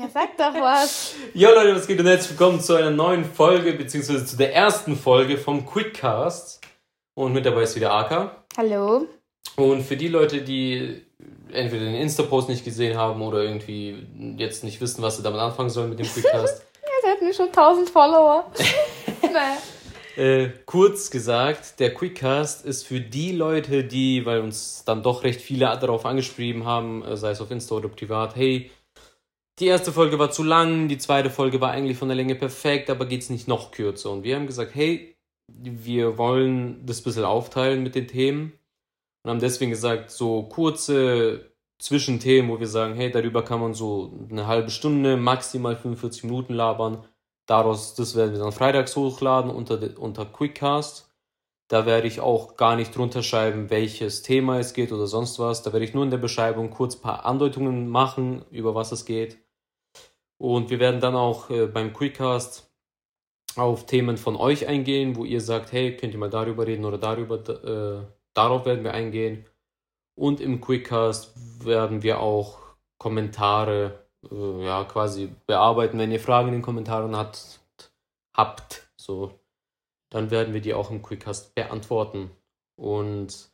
Ja, sag doch was. Ja, Leute, was geht und herzlich willkommen zu einer neuen Folge, beziehungsweise zu der ersten Folge vom Quickcast. Und mit dabei ist wieder Aka. Hallo. Und für die Leute, die entweder den Insta-Post nicht gesehen haben oder irgendwie jetzt nicht wissen, was sie damit anfangen sollen mit dem Quickcast. ja, der hat mir schon 1000 Follower. naja. Äh, kurz gesagt, der Quickcast ist für die Leute, die, weil uns dann doch recht viele darauf angeschrieben haben, äh, sei es auf Insta oder privat, hey, die erste Folge war zu lang, die zweite Folge war eigentlich von der Länge perfekt, aber geht es nicht noch kürzer? Und wir haben gesagt, hey, wir wollen das ein bisschen aufteilen mit den Themen und haben deswegen gesagt, so kurze Zwischenthemen, wo wir sagen, hey, darüber kann man so eine halbe Stunde, maximal 45 Minuten labern Daraus, das werden wir dann freitags hochladen unter, unter Quickcast. Da werde ich auch gar nicht drunter schreiben, welches Thema es geht oder sonst was. Da werde ich nur in der Beschreibung kurz ein paar Andeutungen machen, über was es geht. Und wir werden dann auch äh, beim Quickcast auf Themen von euch eingehen, wo ihr sagt, hey, könnt ihr mal darüber reden oder darüber, äh, darauf werden wir eingehen. Und im Quickcast werden wir auch Kommentare äh, ja, quasi bearbeiten. Wenn ihr Fragen in den Kommentaren hat, habt, so, dann werden wir die auch im Quickcast beantworten. Und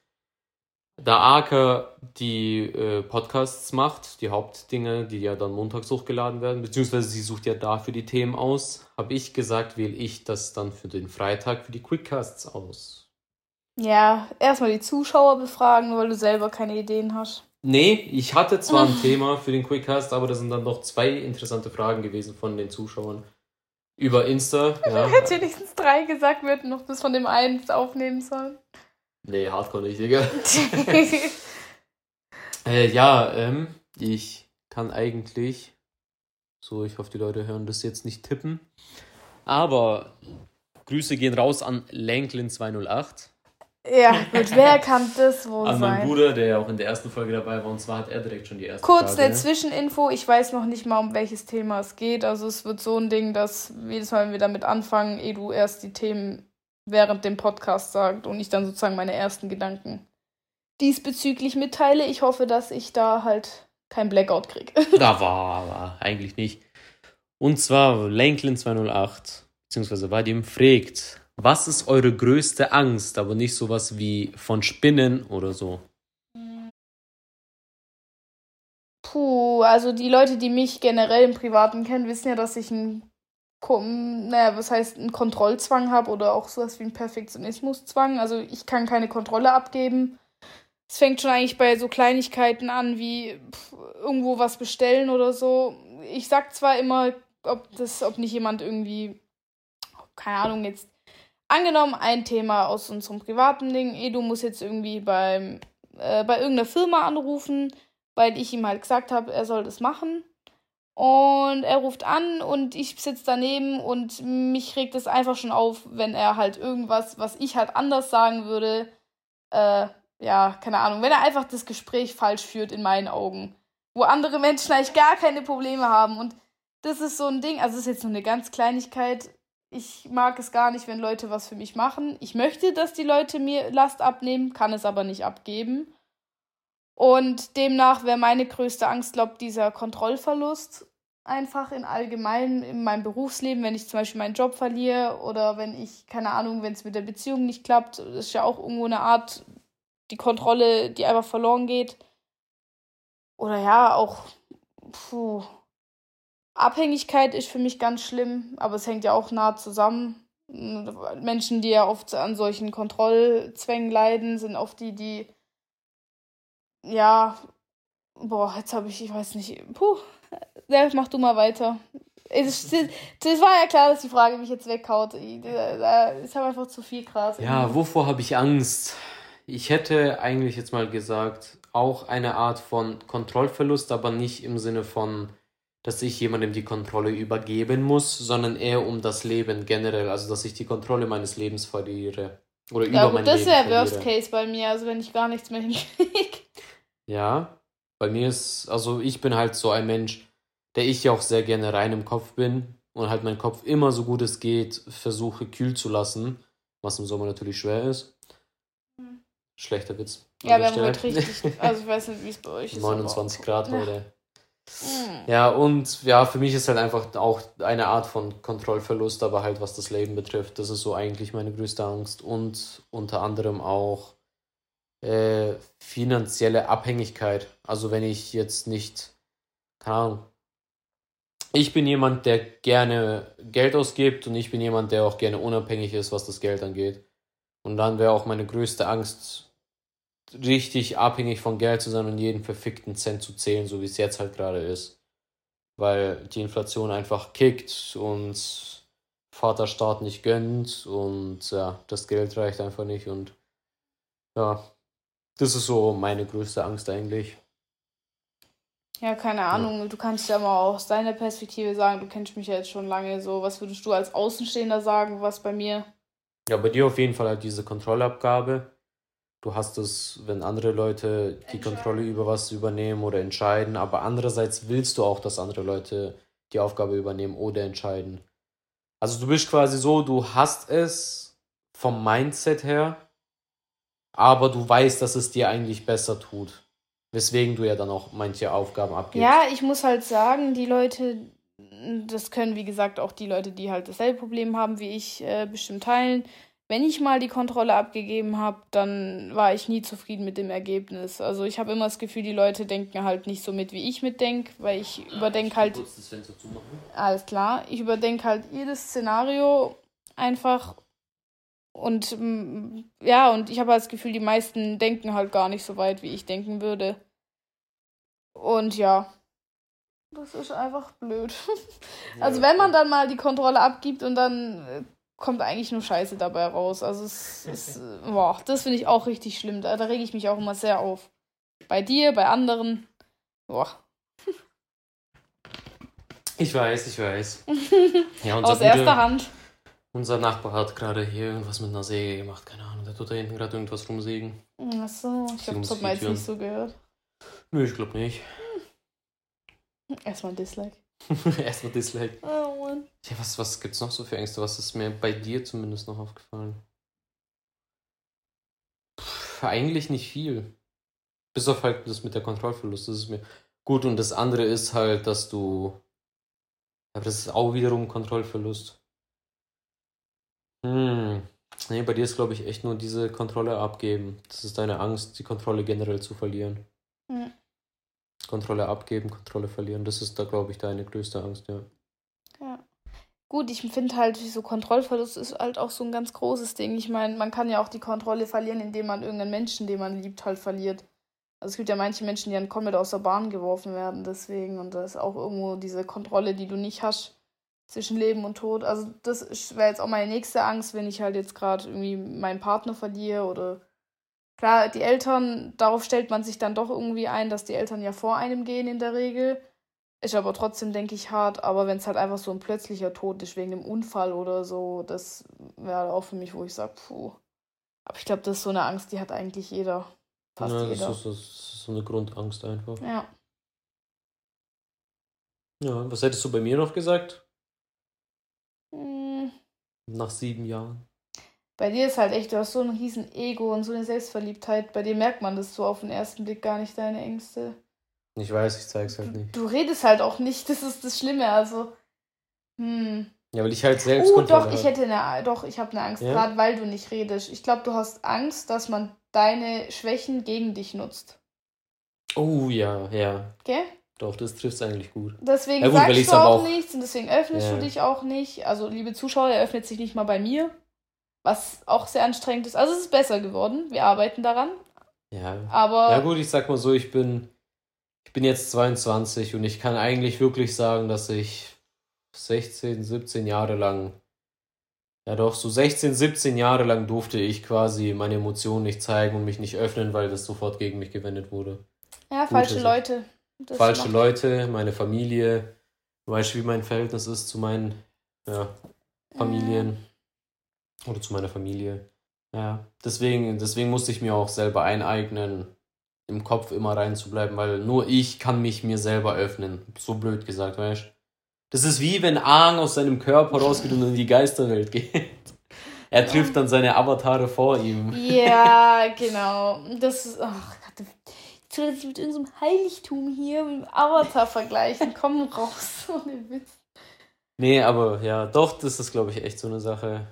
da Arke die äh, Podcasts macht, die Hauptdinge, die ja dann montags hochgeladen werden, beziehungsweise sie sucht ja dafür die Themen aus, habe ich gesagt, wähle ich das dann für den Freitag für die Quickcasts aus. Ja, erstmal die Zuschauer befragen, weil du selber keine Ideen hast. Nee, ich hatte zwar ein Thema für den Quickcast, aber das sind dann noch zwei interessante Fragen gewesen von den Zuschauern. Über Insta. Ja. Hätte wenigstens drei gesagt, wir hätten noch bis von dem einen aufnehmen sollen. Nee, Hardcore nicht, Digga. äh, ja, ähm, ich kann eigentlich, so, ich hoffe, die Leute hören das jetzt nicht tippen, aber Grüße gehen raus an Lanklin208. Ja, gut, wer kann das wohl An sein? mein Bruder, der ja auch in der ersten Folge dabei war, und zwar hat er direkt schon die erste Kurz Frage. eine Zwischeninfo, ich weiß noch nicht mal, um welches Thema es geht. Also es wird so ein Ding, dass jedes Mal, wenn wir damit anfangen, Edu erst die Themen während dem Podcast sagt und ich dann sozusagen meine ersten Gedanken diesbezüglich mitteile. Ich hoffe, dass ich da halt kein Blackout kriege. da war, war eigentlich nicht. Und zwar Lanklin 208, beziehungsweise Vadim fragt, was ist eure größte Angst, aber nicht sowas wie von Spinnen oder so? Puh, also die Leute, die mich generell im Privaten kennen, wissen ja, dass ich ein, naja, was heißt, einen Kontrollzwang habe oder auch sowas wie einen Perfektionismuszwang. Also ich kann keine Kontrolle abgeben. Es fängt schon eigentlich bei so Kleinigkeiten an, wie pff, irgendwo was bestellen oder so. Ich sag zwar immer, ob das, ob nicht jemand irgendwie, keine Ahnung, jetzt angenommen, ein Thema aus unserem privaten Ding, Edu muss jetzt irgendwie beim, äh, bei irgendeiner Firma anrufen, weil ich ihm halt gesagt habe, er soll das machen. Und er ruft an und ich sitze daneben und mich regt es einfach schon auf, wenn er halt irgendwas, was ich halt anders sagen würde, äh, ja, keine Ahnung, wenn er einfach das Gespräch falsch führt in meinen Augen, wo andere Menschen eigentlich gar keine Probleme haben und das ist so ein Ding, also das ist jetzt nur eine ganz Kleinigkeit, ich mag es gar nicht, wenn Leute was für mich machen. Ich möchte, dass die Leute mir Last abnehmen, kann es aber nicht abgeben. Und demnach wäre meine größte Angst, glaube ich, dieser Kontrollverlust einfach in allgemein in meinem Berufsleben, wenn ich zum Beispiel meinen Job verliere oder wenn ich, keine Ahnung, wenn es mit der Beziehung nicht klappt, ist ja auch irgendwo eine Art, die Kontrolle, die einfach verloren geht. Oder ja, auch, puh, Abhängigkeit ist für mich ganz schlimm, aber es hängt ja auch nah zusammen. Menschen, die ja oft an solchen Kontrollzwängen leiden, sind oft die, die ja, boah, jetzt habe ich, ich weiß nicht, puh, ja, mach du mal weiter. Es, es war ja klar, dass die Frage mich jetzt weghaut. Ich habe einfach zu viel Gras. Ja, wovor habe ich Angst? Ich hätte eigentlich jetzt mal gesagt, auch eine Art von Kontrollverlust, aber nicht im Sinne von dass ich jemandem die Kontrolle übergeben muss, sondern eher um das Leben generell, also dass ich die Kontrolle meines Lebens verliere. Oder ja, über mein das Leben Das wäre Worst Case bei mir, also wenn ich gar nichts mehr hinkriege. Ja, bei mir ist, also ich bin halt so ein Mensch, der ich ja auch sehr gerne rein im Kopf bin und halt meinen Kopf immer so gut es geht versuche kühl zu lassen, was im Sommer natürlich schwer ist. Hm. Schlechter Witz. Ja, wir haben heute richtig, also ich weiß nicht, wie es bei euch ist. 29 Grad heute. Mhm. Ja, und ja, für mich ist halt einfach auch eine Art von Kontrollverlust, aber halt was das Leben betrifft. Das ist so eigentlich meine größte Angst. Und unter anderem auch äh, finanzielle Abhängigkeit. Also wenn ich jetzt nicht, keine Ahnung, ich bin jemand, der gerne Geld ausgibt und ich bin jemand, der auch gerne unabhängig ist, was das Geld angeht. Und dann wäre auch meine größte Angst, richtig abhängig von Geld zu sein und jeden verfickten Cent zu zählen, so wie es jetzt halt gerade ist. Weil die Inflation einfach kickt und Vaterstaat nicht gönnt und ja, das Geld reicht einfach nicht und ja, das ist so meine größte Angst eigentlich. Ja, keine Ahnung. Ja. Du kannst ja mal aus deiner Perspektive sagen, du kennst mich ja jetzt schon lange so. Was würdest du als Außenstehender sagen, was bei mir? Ja, bei dir auf jeden Fall halt diese Kontrollabgabe. Du hast es, wenn andere Leute die Kontrolle über was übernehmen oder entscheiden, aber andererseits willst du auch, dass andere Leute die Aufgabe übernehmen oder entscheiden. Also du bist quasi so, du hast es vom Mindset her, aber du weißt, dass es dir eigentlich besser tut. Weswegen du ja dann auch manche Aufgaben abgibst. Ja, ich muss halt sagen, die Leute, das können wie gesagt auch die Leute, die halt dasselbe Problem haben wie ich, äh, bestimmt teilen. Wenn ich mal die Kontrolle abgegeben habe, dann war ich nie zufrieden mit dem Ergebnis. Also ich habe immer das Gefühl, die Leute denken halt nicht so mit, wie ich mitdenke, weil ich ja, überdenke halt. Das Fenster zumachen. Alles klar. Ich überdenke halt jedes Szenario einfach und mm, ja, und ich habe halt das Gefühl, die meisten denken halt gar nicht so weit, wie ich denken würde. Und ja, das ist einfach blöd. also wenn man dann mal die Kontrolle abgibt und dann äh, kommt eigentlich nur Scheiße dabei raus. Also es ist, boah, das finde ich auch richtig schlimm. Da, da rege ich mich auch immer sehr auf. Bei dir, bei anderen. Boah. Ich weiß, ich weiß. Ja, Aus erster Hand. Unser Nachbar hat gerade hier irgendwas mit einer Säge gemacht, keine Ahnung. Der tut da hinten gerade irgendwas rumsägen. Achso, ich habe das jetzt nicht so gehört. Nö, ich glaube nicht. Erstmal Dislike. Erstmal Dislike. Oh Mann. Ja, was, was gibt's noch so für Ängste? Was ist mir bei dir zumindest noch aufgefallen? Puh, eigentlich nicht viel. Bis auf halt das mit der Kontrollverlust. Das ist mir gut. Und das andere ist halt, dass du. Aber das ist auch wiederum Kontrollverlust. Hm. Nee, bei dir ist, glaube ich, echt nur diese Kontrolle abgeben. Das ist deine Angst, die Kontrolle generell zu verlieren. Mhm. Kontrolle abgeben, Kontrolle verlieren. Das ist da, glaube ich, deine größte Angst, ja. Ja. Gut, ich finde halt, so Kontrollverlust ist halt auch so ein ganz großes Ding. Ich meine, man kann ja auch die Kontrolle verlieren, indem man irgendeinen Menschen, den man liebt, halt verliert. Also es gibt ja manche Menschen, die dann komplett aus der Bahn geworfen werden, deswegen. Und da ist auch irgendwo diese Kontrolle, die du nicht hast zwischen Leben und Tod. Also das wäre jetzt auch meine nächste Angst, wenn ich halt jetzt gerade irgendwie meinen Partner verliere oder klar, die Eltern, darauf stellt man sich dann doch irgendwie ein, dass die Eltern ja vor einem gehen in der Regel. Ist aber trotzdem, denke ich, hart. Aber wenn es halt einfach so ein plötzlicher Tod ist, wegen einem Unfall oder so, das wäre auch für mich, wo ich sage, puh. Aber ich glaube, das ist so eine Angst, die hat eigentlich jeder. Fast ja, jeder. Das ist, das ist so eine Grundangst einfach. Ja. Ja, was hättest du bei mir noch gesagt? Nach sieben Jahren. Bei dir ist halt echt, du hast so ein riesen Ego und so eine Selbstverliebtheit. Bei dir merkt man das so auf den ersten Blick gar nicht, deine Ängste. Ich weiß, ich zeig's halt nicht. Du redest halt auch nicht, das ist das Schlimme, also. Hm. Ja, weil ich halt selbst. Oh, doch, ich hätte eine, doch, ich habe eine Angst, ja? gerade weil du nicht redest. Ich glaube, du hast Angst, dass man deine Schwächen gegen dich nutzt. Oh ja, ja. Okay? Doch, das trifft es eigentlich gut. Deswegen ja, gut, sagst du auch, auch nichts und deswegen öffnest ja. du dich auch nicht. Also, liebe Zuschauer, er öffnet sich nicht mal bei mir, was auch sehr anstrengend ist. Also, es ist besser geworden. Wir arbeiten daran. Ja. Aber. Ja, gut, ich sag mal so, ich bin, ich bin jetzt 22 und ich kann eigentlich wirklich sagen, dass ich 16, 17 Jahre lang, ja doch, so 16, 17 Jahre lang durfte ich quasi meine Emotionen nicht zeigen und mich nicht öffnen, weil das sofort gegen mich gewendet wurde. Ja, Gut, falsche Leute. Das falsche Leute, meine Familie. Du weißt, wie mein Verhältnis ist zu meinen ja, Familien mhm. oder zu meiner Familie. Ja, deswegen, deswegen musste ich mir auch selber eineignen, im Kopf immer reinzubleiben, weil nur ich kann mich mir selber öffnen. So blöd gesagt, weißt du? Das ist wie wenn Aang aus seinem Körper rausgeht und in die Geisterwelt geht. Er trifft dann seine Avatare vor ihm. Ja, genau. Das ist, ach Gott, Das mit irgendeinem Heiligtum hier mit dem Avatar vergleichen. Komm raus, ohne Witz. Nee, aber ja, doch, das ist, glaube ich, echt so eine Sache.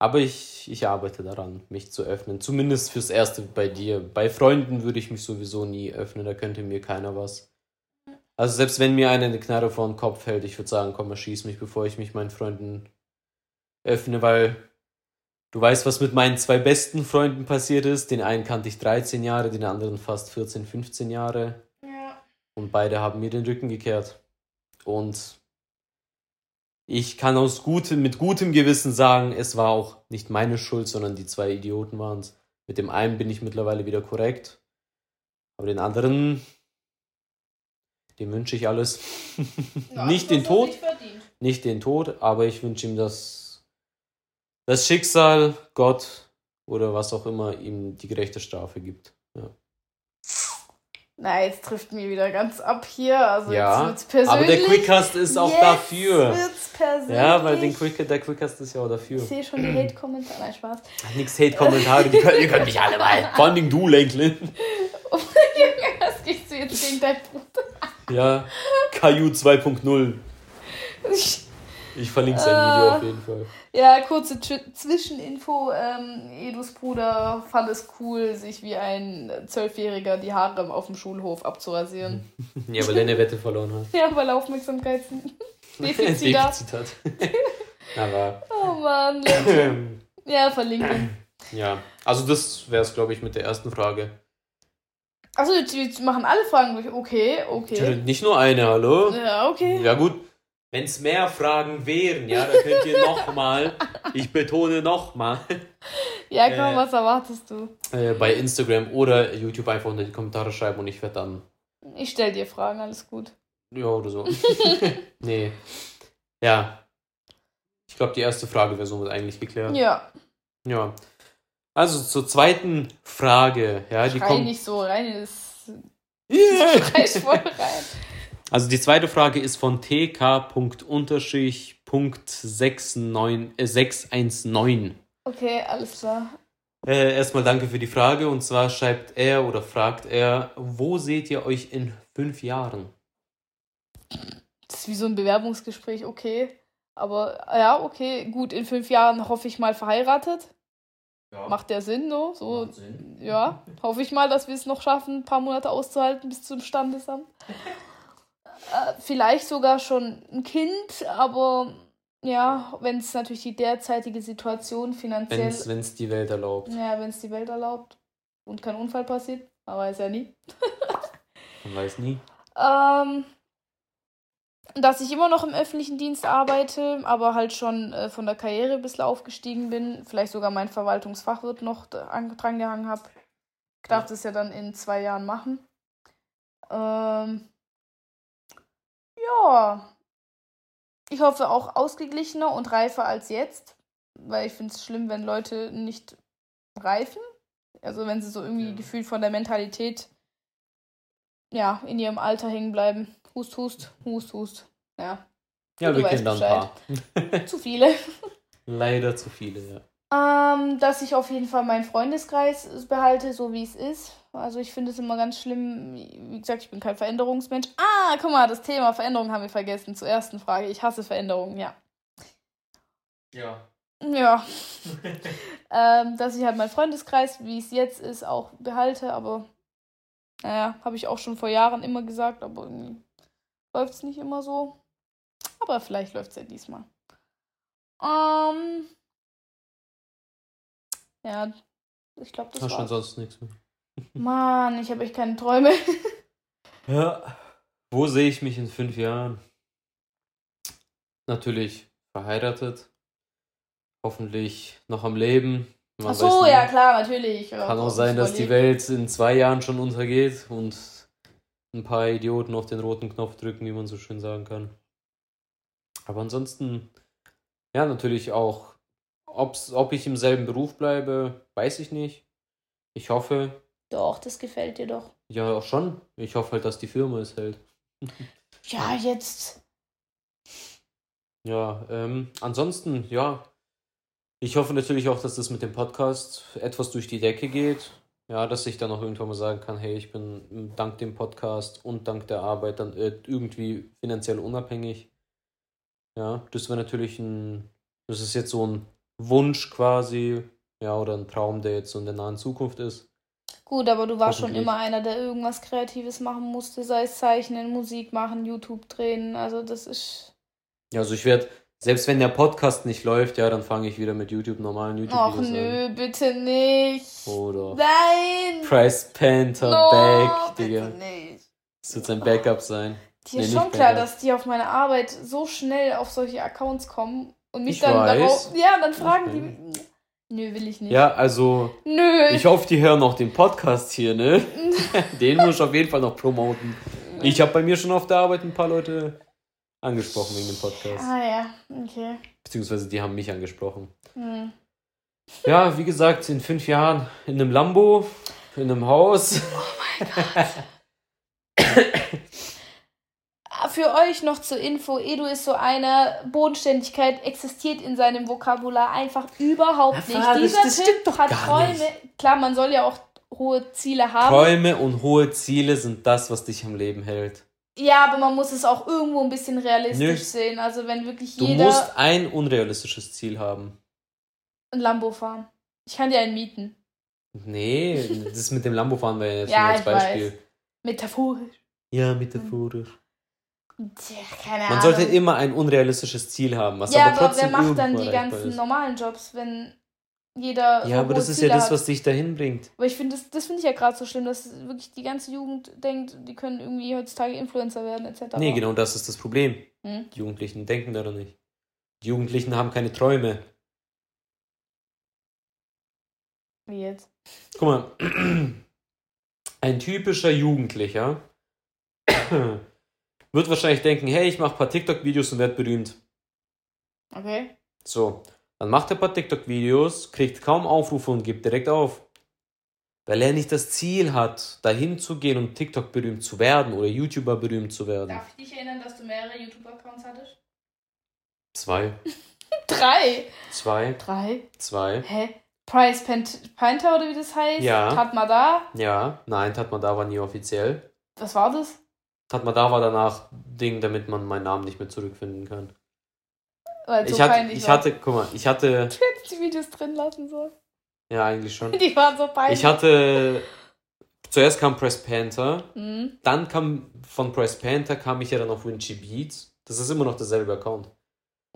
Aber ich, ich arbeite daran, mich zu öffnen. Zumindest fürs Erste bei dir. Bei Freunden würde ich mich sowieso nie öffnen, da könnte mir keiner was. Also selbst wenn mir einer eine Knarre vor den Kopf hält, ich würde sagen, komm, erschieß mich, bevor ich mich meinen Freunden öffne, weil du weißt, was mit meinen zwei besten Freunden passiert ist. Den einen kannte ich 13 Jahre, den anderen fast 14, 15 Jahre. Ja. Und beide haben mir den Rücken gekehrt. Und ich kann aus gutem, mit gutem Gewissen sagen, es war auch nicht meine Schuld, sondern die zwei Idioten waren es. Mit dem einen bin ich mittlerweile wieder korrekt. Aber den anderen, dem wünsche ich alles. Ja, nicht den Tod, verdient. nicht den Tod, aber ich wünsche ihm das, das Schicksal, Gott oder was auch immer ihm die gerechte Strafe gibt. Ja. Na, jetzt trifft mir wieder ganz ab hier. Also Ja, jetzt wird's aber der persönlich. Quickcast ist auch Jetzt dafür. wird's persönlich. Ja, weil den Quick, der Quickcast ist ja auch dafür. Ich sehe schon die Hate-Kommentare. Nein, Spaß. Nix Hate-Kommentare, ihr könnt mich alle mal. Vor allem du, Lenklin. Was gehst du jetzt gegen dein Bruder? Ja, KU 2.0. Ich verlinke sein Video auf jeden Fall. Ja, kurze Zwischeninfo. Ähm, Edus Bruder fand es cool, sich wie ein Zwölfjähriger die Haare auf dem Schulhof abzurasieren. Ja, weil er eine Wette verloren hat. Ja, weil er Aufmerksamkeitsdefizit hat. Defizit hat. Aber, Oh Mann. Ja, verlinken. ja. Also das wäre es, glaube ich, mit der ersten Frage. Achso, jetzt machen alle Fragen durch. Okay, okay. Nicht nur eine, hallo? Ja, okay. Ja gut, wenn es mehr Fragen wären, ja, dann könnt ihr nochmal, ich betone nochmal, Ja, komm, Äh. was erwartest du? äh, bei Instagram oder YouTube einfach unter die Kommentare schreiben und ich werde dann, Ich stell dir Fragen, alles gut. ja oder so. nee. Ja. Ich glaube, die erste Frage wäre somit eigentlich geklärt. Ja, Ja. Also zur zweiten Frage, ja, die schrei kommt. nicht so rein, das Yeah. schreit voll rein. Also die zweite Frage ist von tk.619. Okay, alles klar. Äh, erstmal danke für die Frage und zwar schreibt er oder fragt er, wo seht ihr euch in fünf Jahren? Das ist wie so ein Bewerbungsgespräch, okay. Aber ja, okay, gut, in fünf Jahren hoffe ich mal verheiratet. Ja, Macht der Sinn, no? So, macht Sinn. ja, hoffe ich mal, dass wir es noch schaffen, ein paar Monate auszuhalten bis zum Standesamt. äh, vielleicht sogar schon ein Kind, aber ja, wenn es natürlich die derzeitige Situation finanziell, Wenn es die Welt erlaubt. ja, wenn es die Welt erlaubt und kein Unfall passiert, man weiß ja nie. Man weiß nie. Ähm, dass ich immer noch im öffentlichen Dienst arbeite, aber halt schon äh, von der Karriere ein bisschen aufgestiegen bin. Vielleicht sogar mein Verwaltungsfachwirt noch da- an- dran gehangen habe. Ich darf das ja dann in zwei Jahren machen. Ähm, ja. Ich hoffe auch ausgeglichener und reifer als jetzt, weil ich finde es schlimm, wenn Leute nicht reifen. Also wenn sie so irgendwie Ja. gefühlt von der Mentalität ja, in ihrem Alter hängen bleiben. Hust, hust, hust, hust. Ja, Ja, Du wir kennen da ein paar. zu viele. Leider zu viele, ja. Ähm, dass ich auf jeden Fall meinen Freundeskreis behalte, so wie es ist. Also ich finde es immer ganz schlimm. Wie gesagt, ich bin kein Veränderungsmensch. Ah, guck mal, das Thema Veränderung haben wir vergessen. Zur ersten Frage. Ich hasse Veränderungen, ja. Ja. Ja. ähm, dass ich halt meinen Freundeskreis, wie es jetzt ist, auch behalte, aber naja, habe ich auch schon vor Jahren immer gesagt, aber irgendwie läuft es nicht immer so. Aber vielleicht läuft es ja diesmal. Ähm, ja, ich glaube, das Hast schon sonst nichts mehr. Mann, ich habe echt keine Träume. Ja. Wo sehe ich mich in fünf Jahren? Natürlich verheiratet. Hoffentlich noch am Leben. Man Ach so, ja klar, natürlich. Ja, Kann auch sein, dass die Welt in zwei Jahren schon untergeht und ein paar Idioten auf den roten Knopf drücken, wie man so schön sagen kann. Aber ansonsten, ja, natürlich auch, ob's, ob ich im selben Beruf bleibe, weiß ich nicht. Ich hoffe, Doch, das gefällt dir doch. ja auch schon. Ich hoffe halt, dass die Firma es hält. Ja, jetzt. Ja, ähm, ansonsten, ja. Ich hoffe natürlich auch, dass das mit dem Podcast etwas durch die Decke geht. Ja, dass ich dann auch irgendwann mal sagen kann, hey, ich bin dank dem Podcast und dank der Arbeit dann äh, irgendwie finanziell unabhängig. Ja, das wäre natürlich ein, das ist jetzt so ein Wunsch quasi, ja, oder ein Traum, der jetzt so in der nahen Zukunft ist. Gut, aber du warst schon immer einer, der irgendwas Kreatives machen musste, sei es Zeichnen, Musik machen, YouTube drehen. Also das ist. Ja, also ich werde, selbst wenn der Podcast nicht läuft, ja, dann fange ich wieder mit YouTube normalen Ach YouTube-Videos nö, bitte nicht. an. Oder Nein! Price Panther No, Back, bitte Digga. nicht. Das wird sein Backup sein. Dir Nee, ist schon klar, dass die auf meine Arbeit so schnell auf solche Accounts kommen und mich Ich dann weiß. darauf. Ja, dann fragen Ich die. Nö, will ich nicht. Ja, also Nö. ich hoffe, die hören auch den Podcast hier, ne? Den muss ich auf jeden Fall noch promoten. Ich habe bei mir schon auf der Arbeit ein paar Leute angesprochen wegen dem Podcast. Ah ja, okay. Beziehungsweise die haben mich angesprochen. Hm. Ja, wie gesagt, in fünf Jahren in einem Lambo, in einem Haus. Ah, Für euch noch zur Info, Edu ist so einer, Bodenständigkeit existiert in seinem Vokabular einfach überhaupt nicht. das- Dieser das Typ stimmt doch hat Träume. nicht. Klar, man soll ja auch hohe Ziele haben. Träume und hohe Ziele sind das, was dich am Leben hält. Ja, aber man muss es auch irgendwo ein bisschen realistisch Nö. sehen. Also wenn wirklich Du jeder musst ein unrealistisches Ziel haben. ein Lambo fahren. Ich kann dir einen mieten. Nee, das mit dem Lambo fahren wir ja jetzt Ja, als Beispiel. weiß. Metaphorisch. Ja, metaphorisch. Keine Man Ahnung. sollte immer ein unrealistisches Ziel haben, was ja, aber aber trotzdem wer macht dann die ganzen ist. normalen Jobs, wenn jeder. Ja, aber das ist Ziele ja das, was dich dahin bringt. Aber ich finde, das, das finde ich ja gerade so schlimm, dass wirklich die ganze Jugend denkt, die können irgendwie heutzutage Influencer werden, etc. Nee, genau das ist das Problem. Hm? Die Jugendlichen denken daran nicht. Die Jugendlichen haben keine Träume. Wie jetzt? Guck mal, ein typischer Jugendlicher wird wahrscheinlich denken, hey, ich mache ein paar TikTok-Videos und werde berühmt. Okay. So, dann macht er ein paar TikTok-Videos, kriegt kaum Aufrufe und gibt direkt auf. Weil er nicht das Ziel hat, dahin zu gehen und TikTok berühmt zu werden oder YouTuber berühmt zu werden. Darf ich dich erinnern, dass du mehrere YouTube-Accounts hattest? Zwei, Drei. zwei, Drei? zwei. Hä? Price Pant Panther oder wie das heißt? Ja. Tatmada? Ja, nein, Tatmada war nie offiziell. Was war das? Tatmada war danach Ding, damit man meinen Namen nicht mehr zurückfinden kann. Weil so Ich hatte, ich war. hatte, guck mal, ich hatte, Du hättest die Videos drin lassen sollen. ja eigentlich schon. Die waren so peinlich. Ich hatte, zuerst kam Press Panther, Hm. dann kam, von Press Panther kam ich ja dann auf Winchy Beats. Das ist immer noch derselbe Account.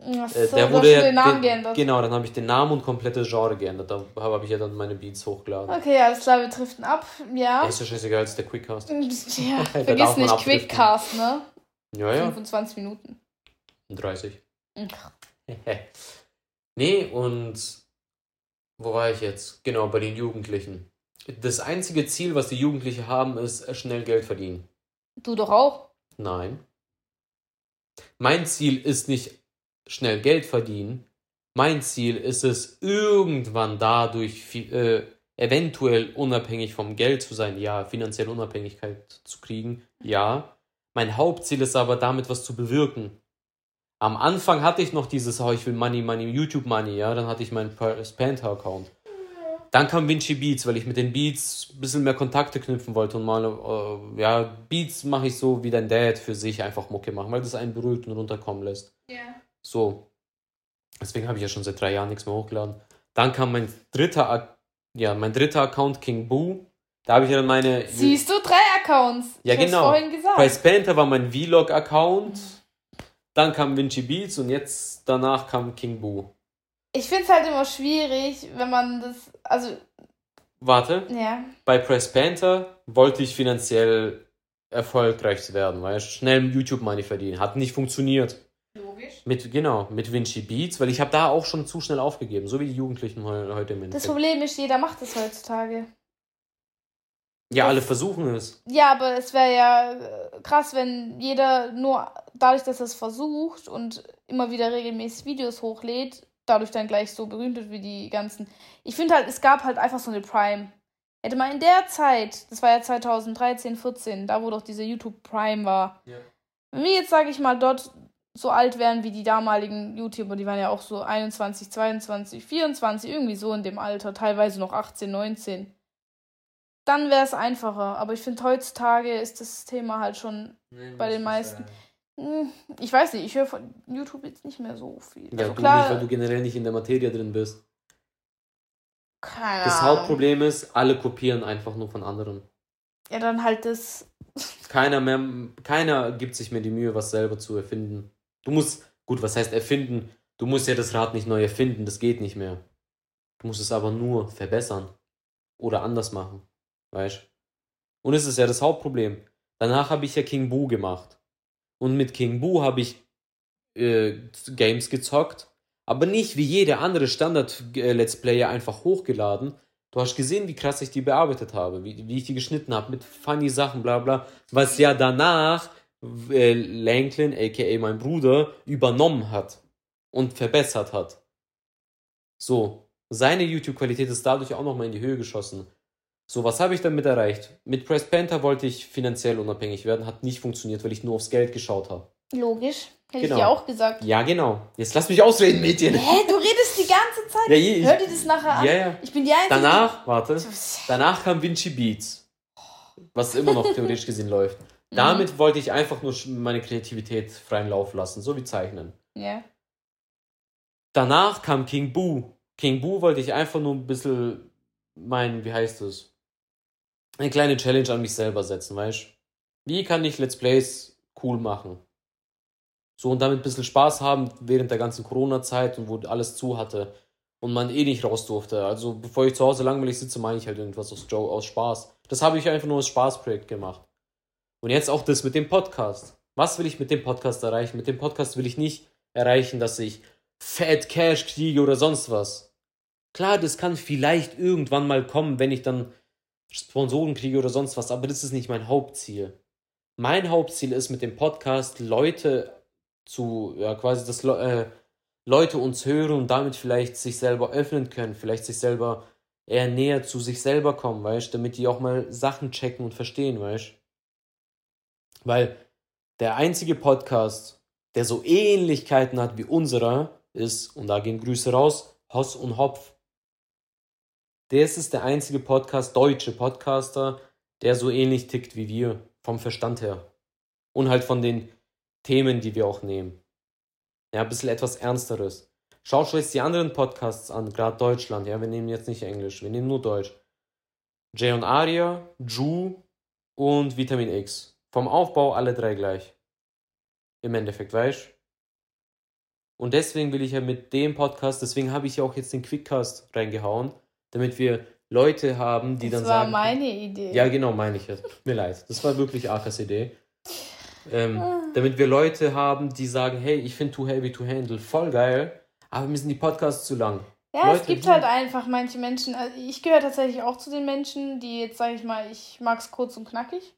Ach so, Äh, der wurde hast ja, den Namen den- geändert. Genau, dann habe ich den Namen und komplette Genre geändert. Da habe ich ja dann meine Beats hochgeladen. Okay, alles klar, wir driften ab. Ja. Ja, ist ja scheißegal, ist der Quickcast. Ja, vergiss nicht. Quickcast, ne? Ja, ja, 25 Minuten. 30. Ach, nee, und wo war ich jetzt? Genau, bei den Jugendlichen. Das einzige Ziel, was die Jugendlichen haben, ist äh, schnell Geld verdienen. Du doch auch. Nein. Mein Ziel ist nicht schnell Geld verdienen. Mein Ziel ist es, irgendwann dadurch äh, eventuell unabhängig vom Geld zu sein. Ja, finanzielle Unabhängigkeit zu kriegen. Ja. Mein Hauptziel ist aber damit was zu bewirken. Am Anfang hatte ich noch dieses, oh, ich will Money, Money, YouTube Money, ja, dann hatte ich meinen Panther-Account. Dann kam Vinci Beats, weil ich mit den Beats ein bisschen mehr Kontakte knüpfen wollte und mal, äh, ja, Beats mache ich so wie dein Dad für sich einfach Mucke machen, weil das einen beruhigt und runterkommen lässt. Ja. So. Deswegen habe ich ja schon seit drei Jahren nichts mehr hochgeladen. Dann kam mein dritter, ja, mein dritter Account, King Boo. Da habe ich ja dann meine. Siehst du, drei Accounts. Ja, ich genau. vorhin gesagt. Price Panther war mein Vlog-Account. Dann kam Vinci Beats und jetzt danach kam King Boo. Ich finde es halt immer schwierig, wenn man das. Also, Warte, ja. bei Press Panther wollte ich finanziell erfolgreich werden, weil ich schnell YouTube Money verdienen. Hat nicht funktioniert. Logisch. Mit, genau, mit Vinci Beats, weil ich habe da auch schon zu schnell aufgegeben, so wie die Jugendlichen heu- heute im Das Endeffekt. Problem ist, jeder macht das heutzutage. Ja, alle versuchen es. Ja, aber es wäre ja äh, krass, wenn jeder nur dadurch, dass er es versucht und immer wieder regelmäßig Videos hochlädt, dadurch dann gleich so berühmt wird wie die ganzen. Ich finde halt, es gab halt einfach so eine Prime. Hätte man in der Zeit, das war ja 2013, 14, da wo doch diese YouTube Prime war, Ja. wenn wir jetzt, sage ich mal, dort so alt wären wie die damaligen YouTuber, die waren ja auch so 21, 22, 24, irgendwie so in dem Alter, teilweise noch 18, 19 dann wäre es einfacher. Aber ich finde, heutzutage ist das Thema halt schon nee, bei den meisten. Hm, ich weiß nicht, ich höre von YouTube jetzt nicht mehr so viel. Ja, also du klar, nicht, weil du generell nicht in der Materie drin bist. Keine Das Hauptproblem ist, alle kopieren einfach nur von anderen. Ja, dann halt das. Keiner mehr, keiner gibt sich mehr die Mühe, was selber zu erfinden. Du musst, gut, was heißt erfinden? Du musst ja das Rad nicht neu erfinden, das geht nicht mehr. Du musst es aber nur verbessern. Oder anders machen. Weißt Und es ist ja das Hauptproblem. Danach habe ich ja King Boo gemacht. Und mit King Boo habe ich äh, Games gezockt, aber nicht wie jeder andere Standard-Let's äh, Player einfach hochgeladen. Du hast gesehen, wie krass ich die bearbeitet habe, wie, wie ich die geschnitten habe, mit funny Sachen, bla bla. Was ja danach äh, Lanklin, aka mein Bruder, übernommen hat und verbessert hat. So, seine YouTube-Qualität ist dadurch auch nochmal in die Höhe geschossen. So, was habe ich damit erreicht? Mit Press Panther wollte ich finanziell unabhängig werden, hat nicht funktioniert, weil ich nur aufs Geld geschaut habe. Logisch. Hätte genau. ich dir auch gesagt. Ja, genau. Jetzt lass mich ausreden, Mädchen. Hä, du redest die ganze Zeit. Ja, ich, Hör dir das nachher an. Ja, ja. Ich bin die Einzige. Danach, warte. Danach kam Vinci Beats. Was immer noch theoretisch gesehen läuft. Damit mhm. wollte ich einfach nur meine Kreativität freien Lauf lassen, so wie Zeichnen. Ja. Danach kam King Boo. King Boo wollte ich einfach nur ein bisschen mein, wie heißt es? Eine kleine Challenge an mich selber setzen, weißt Wie kann ich Let's Plays cool machen? So und damit ein bisschen Spaß haben während der ganzen Corona-Zeit und wo alles zu hatte und man eh nicht raus durfte. Also bevor ich zu Hause langweilig sitze, meine ich halt irgendwas aus, Joe, aus Spaß. Das habe ich einfach nur als Spaßprojekt gemacht. Und jetzt auch das mit dem Podcast. Was will ich mit dem Podcast erreichen? Mit dem Podcast will ich nicht erreichen, dass ich Fat Cash kriege oder sonst was. Klar, das kann vielleicht irgendwann mal kommen, wenn ich dann Sponsoren kriege oder sonst was, aber das ist nicht mein Hauptziel. Mein Hauptziel ist mit dem Podcast Leute zu, ja, quasi, dass äh, Leute uns hören und damit vielleicht sich selber öffnen können, vielleicht sich selber eher näher zu sich selber kommen, weißt damit die auch mal Sachen checken und verstehen, weißt Weil der einzige Podcast, der so Ähnlichkeiten hat wie unserer, ist, und da gehen Grüße raus, Hoss und Hopf. Das ist der einzige Podcast, deutsche Podcaster, der so ähnlich tickt wie wir, vom Verstand her. Und halt von den Themen, die wir auch nehmen. Ja, ein bisschen etwas Ernsteres. Schaut euch die anderen Podcasts an, gerade Deutschland. Ja, wir nehmen jetzt nicht Englisch, wir nehmen nur Deutsch. Jay und Aria, Ju und Vitamin X. Vom Aufbau alle drei gleich. Im Endeffekt, weißt und deswegen will ich ja mit dem Podcast, deswegen habe ich ja auch jetzt den Quickcast reingehauen, damit wir Leute haben, die das dann sagen. Das war meine Idee. Ja, genau, meine ich jetzt. Tut mir leid. Das war wirklich Akas Idee. Ähm, ah. damit wir Leute haben, die sagen, hey, ich finde Too Heavy to Handle voll geil, aber mir sind die Podcasts zu lang. Ja, Leute, es gibt halt einfach manche Menschen, also ich gehöre tatsächlich auch zu den Menschen, die jetzt, sage ich mal, ich mag es kurz und knackig.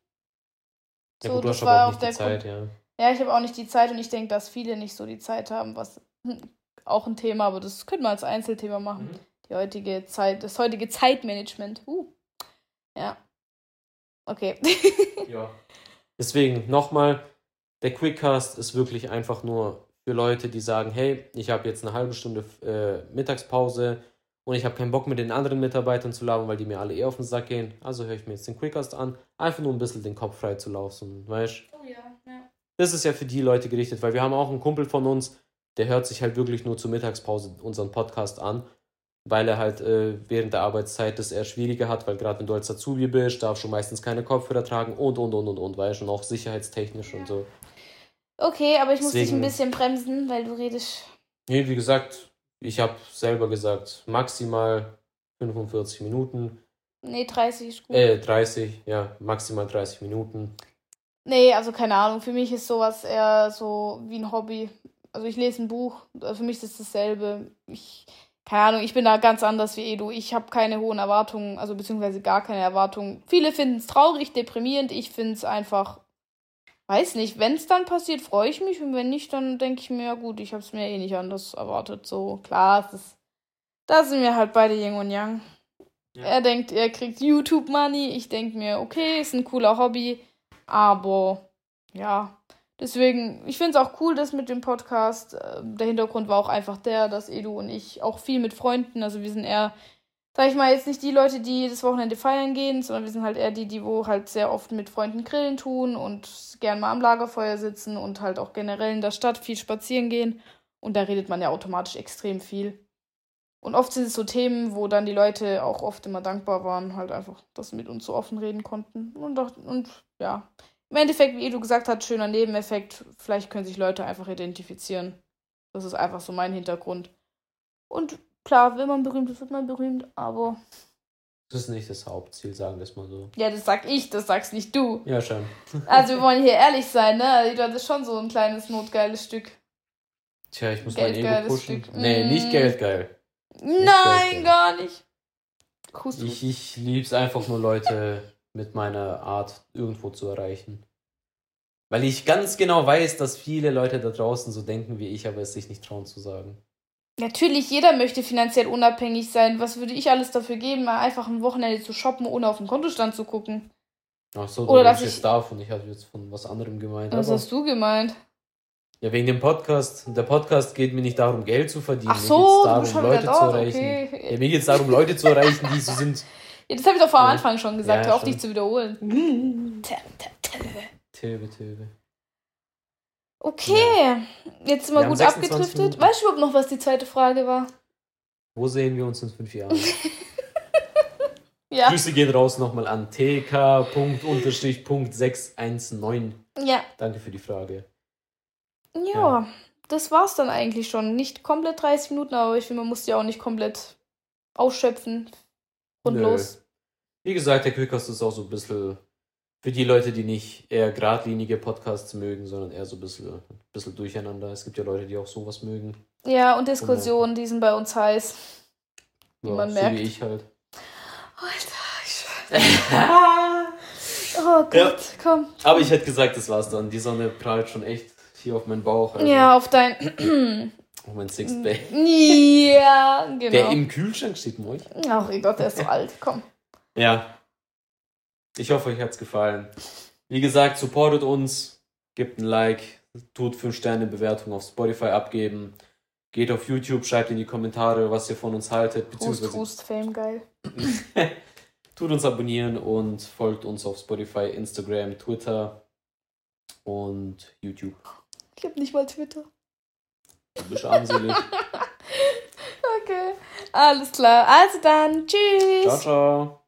Ja, so, gut, du hast aber auch nicht die Zeit, ja. Ja, ich habe auch nicht die Zeit und ich denke, dass viele nicht so die Zeit haben, was auch ein Thema, aber das könnte man als Einzelthema machen. Mhm. Die heutige Zeit, das heutige Zeitmanagement. Uh. Ja. Okay. ja. Deswegen nochmal, der Quickcast ist wirklich einfach nur für Leute, die sagen, hey, ich habe jetzt eine halbe Stunde äh, Mittagspause und ich habe keinen Bock mit den anderen Mitarbeitern zu labern, weil die mir alle eher auf den Sack gehen. Also höre ich mir jetzt den Quickcast an, einfach nur ein bisschen den Kopf frei zu laufen, weißt Oh ja, ja das ist ja für die Leute gerichtet, weil wir haben auch einen Kumpel von uns, der hört sich halt wirklich nur zur Mittagspause unseren Podcast an, weil er halt äh, während der Arbeitszeit das eher schwieriger hat, weil gerade wenn du als Azubi bist, darfst du meistens keine Kopfhörer tragen und und und und und, weißt du, und auch sicherheitstechnisch und so. Okay, aber ich muss Deswegen, dich ein bisschen bremsen, weil du redest. Nee, wie gesagt, ich habe selber gesagt, maximal 45 Minuten. Nee, 30 ist gut. Äh, 30, ja, maximal 30 Minuten. Nee, also keine Ahnung. Für mich ist sowas eher so wie ein Hobby. Also ich lese ein Buch, für mich ist es dasselbe. Ich, keine Ahnung, ich bin da ganz anders wie Edu. Ich habe keine hohen Erwartungen, also beziehungsweise gar keine Erwartungen. Viele finden es traurig, deprimierend. Ich finde es einfach, weiß nicht, wenn es dann passiert, freue ich mich. Und wenn nicht, dann denke ich mir, ja gut, ich habe es mir eh nicht anders erwartet. So, klar, es ist, da sind wir halt beide Yin und Yang. Ja. Er denkt, er kriegt YouTube-Money. Ich denke mir, okay, ist ein cooler Hobby. Aber ja, deswegen, ich finde es auch cool, dass mit dem Podcast, äh, der Hintergrund war auch einfach der, dass Edu und ich auch viel mit Freunden, also wir sind eher sag ich mal, jetzt nicht die Leute, die das Wochenende feiern gehen, sondern wir sind halt eher die, die wo halt sehr oft mit Freunden grillen tun und gern mal am Lagerfeuer sitzen und halt auch generell in der Stadt viel spazieren gehen. Und da redet man ja automatisch extrem viel. Und oft sind es so Themen, wo dann die Leute auch oft immer dankbar waren, halt einfach, dass sie mit uns so offen reden konnten. Und, und ja, im Endeffekt, wie du gesagt hast, schöner Nebeneffekt. Vielleicht können sich Leute einfach identifizieren. Das ist einfach so mein Hintergrund. Und klar, wenn man berühmt ist, wird man berühmt, aber. Das ist nicht das Hauptziel, sagen wir es mal so. Ja, das sag ich, das sagst nicht du. Ja, schon. Also wir wollen hier ehrlich sein, ne? Das ist schon so ein kleines notgeiles Stück. Tja, ich muss mein Ego pushen. Stück. Nee, Mm. nicht geldgeil. Nein, geil. gar nicht. Kuss Ich, ich lieb's einfach nur, Leute mit meiner Art irgendwo zu erreichen. Weil ich ganz genau weiß, dass viele Leute da draußen so denken wie ich, aber es sich nicht trauen zu sagen. Natürlich, jeder möchte finanziell unabhängig sein. Was würde ich alles dafür geben, mal einfach ein Wochenende zu shoppen, ohne auf den Kontostand zu gucken? Ach so, Oder du dass ich- jetzt davon. Ich hatte jetzt von was anderem gemeint. Was hast du gemeint? ja, wegen dem Podcast. Der Podcast geht mir nicht darum, Geld zu verdienen. Ach mir so, geht's du darum, Leute zu erreichen. okay. Ja, mir geht es darum, Leute zu erreichen, die so sind. Ja, das habe ich doch vor am Ja. Anfang schon gesagt. Ja, Hör auf, dich zu wiederholen. Tä. Töbe, töbe. Okay, jetzt sind wir, Wir gut 26 abgedriftet. Minuten. Weißt du überhaupt noch, was die zweite Frage war? Wo sehen wir uns in fünf Jahren? Ja. Grüße gehen raus nochmal an tk.619. Ja. Danke für die Frage. Ja, das war's dann eigentlich schon. Nicht komplett 30 Minuten, aber ich finde, man muss die auch nicht komplett ausschöpfen. Und Nö. los. Wie gesagt, der Quickcast ist auch so ein bisschen für die Leute, die nicht eher geradlinige Podcasts mögen, sondern eher so ein bisschen, ein bisschen durcheinander. Es gibt ja Leute, die auch sowas mögen. Ja, und Diskussionen, die sind bei uns heiß. Wie Ja, man so merkt. wie ich halt. Alter, ich... Oh Gott, Ja. komm. Aber ich hätte gesagt, das war's dann. Die Sonne prallt schon echt hier auf meinen Bauch. Also Ja, auf dein... Auf mein Sixpack. ja, genau. Der im Kühlschrank steht, moin. Ach, oh Gott, der ist so alt. Komm. Ja. Ich hoffe, euch hat's gefallen. Wie gesagt, supportet uns, gebt ein Like, tut 5 Sterne Bewertung auf Spotify abgeben, geht auf YouTube, schreibt in die Kommentare, was ihr von uns haltet, beziehungsweise Hust, Fame, geil. tut uns abonnieren und folgt uns auf Spotify, Instagram, Twitter und YouTube. Ich hab nicht mal Twitter. Du bist armselig. Okay. Alles klar. Also dann, tschüss. ciao, ciao.